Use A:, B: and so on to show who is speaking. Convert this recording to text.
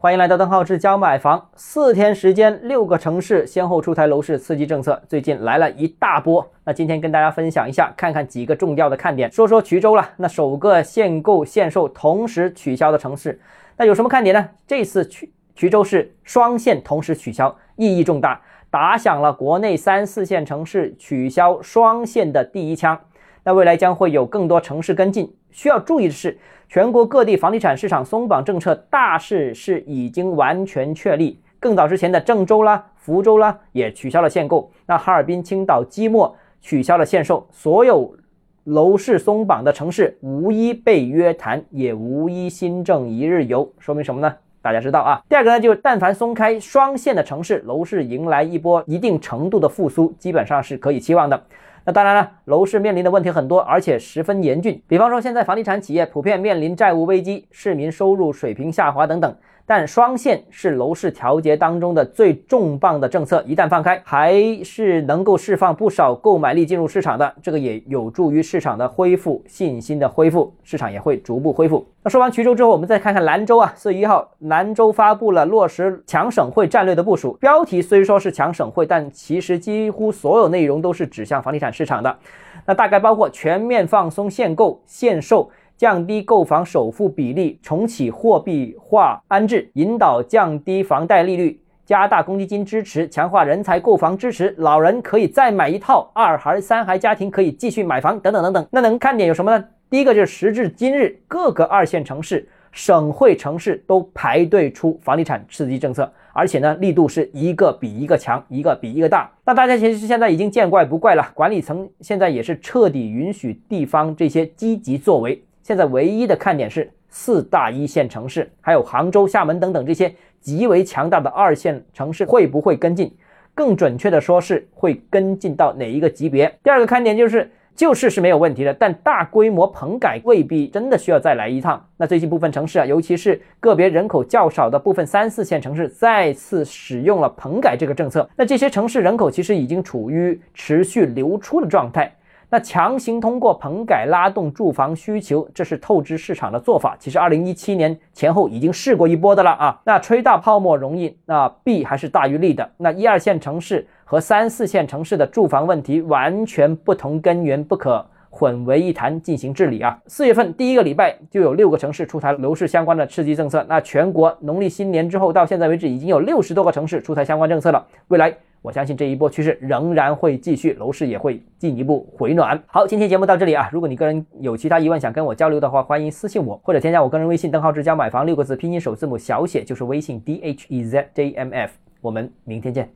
A: 欢迎来到邓浩志教买房。四天时间，六个城市先后出台楼市刺激政策，最近来了一大波。那今天跟大家分享一下，看看几个重要的看点。说说衢州了，那首个限购限售同时取消的城市，那有什么看点呢？这次衢衢州市双限同时取消，意义重大，打响了国内三四线城市取消双限的第一枪。那未来将会有更多城市跟进。需要注意的是。全国各地房地产市场松绑政策大势是已经完全确立。更早之前的郑州啦、福州啦也取消了限购，那哈尔滨、青岛、即墨取消了限售。所有楼市松绑的城市无一被约谈，也无一新政一日游。说明什么呢？大家知道啊。第二个呢，就是但凡松开双限的城市，楼市迎来一波一定程度的复苏，基本上是可以期望的。那当然了，楼市面临的问题很多，而且十分严峻。比方说，现在房地产企业普遍面临债务危机，市民收入水平下滑等等。但双线是楼市调节当中的最重磅的政策，一旦放开，还是能够释放不少购买力进入市场的，这个也有助于市场的恢复，信心的恢复，市场也会逐步恢复。那说完衢州之后，我们再看看兰州啊，四月一号，兰州发布了落实强省会战略的部署，标题虽说是强省会，但其实几乎所有内容都是指向房地产市场的，那大概包括全面放松限购、限售。降低购房首付比例，重启货币化安置，引导降低房贷利率，加大公积金支持，强化人才购房支持，老人可以再买一套，二孩、三孩家庭可以继续买房，等等等等。那能看点有什么呢？第一个就是时至今日，各个二线城市、省会城市都排队出房地产刺激政策，而且呢力度是一个比一个强，一个比一个大。那大家其实现在已经见怪不怪了，管理层现在也是彻底允许地方这些积极作为。现在唯一的看点是四大一线城市，还有杭州、厦门等等这些极为强大的二线城市会不会跟进？更准确的说是会跟进到哪一个级别？第二个看点就是救市是没有问题的，但大规模棚改未必真的需要再来一趟。那最近部分城市啊，尤其是个别人口较少的部分三四线城市再次使用了棚改这个政策，那这些城市人口其实已经处于持续流出的状态。那强行通过棚改拉动住房需求，这是透支市场的做法。其实二零一七年前后已经试过一波的了啊。那吹大泡沫容易，那弊还是大于利的。那一二线城市和三四线城市的住房问题完全不同根源，不可混为一谈进行治理啊。四月份第一个礼拜就有六个城市出台楼市相关的刺激政策。那全国农历新年之后到现在为止，已经有六十多个城市出台相关政策了。未来。我相信这一波趋势仍然会继续，楼市也会进一步回暖。好，今天节目到这里啊，如果你个人有其他疑问想跟我交流的话，欢迎私信我或者添加我个人微信邓浩志教买房六个字拼音首字母小写就是微信 d h e z j m f。我们明天见。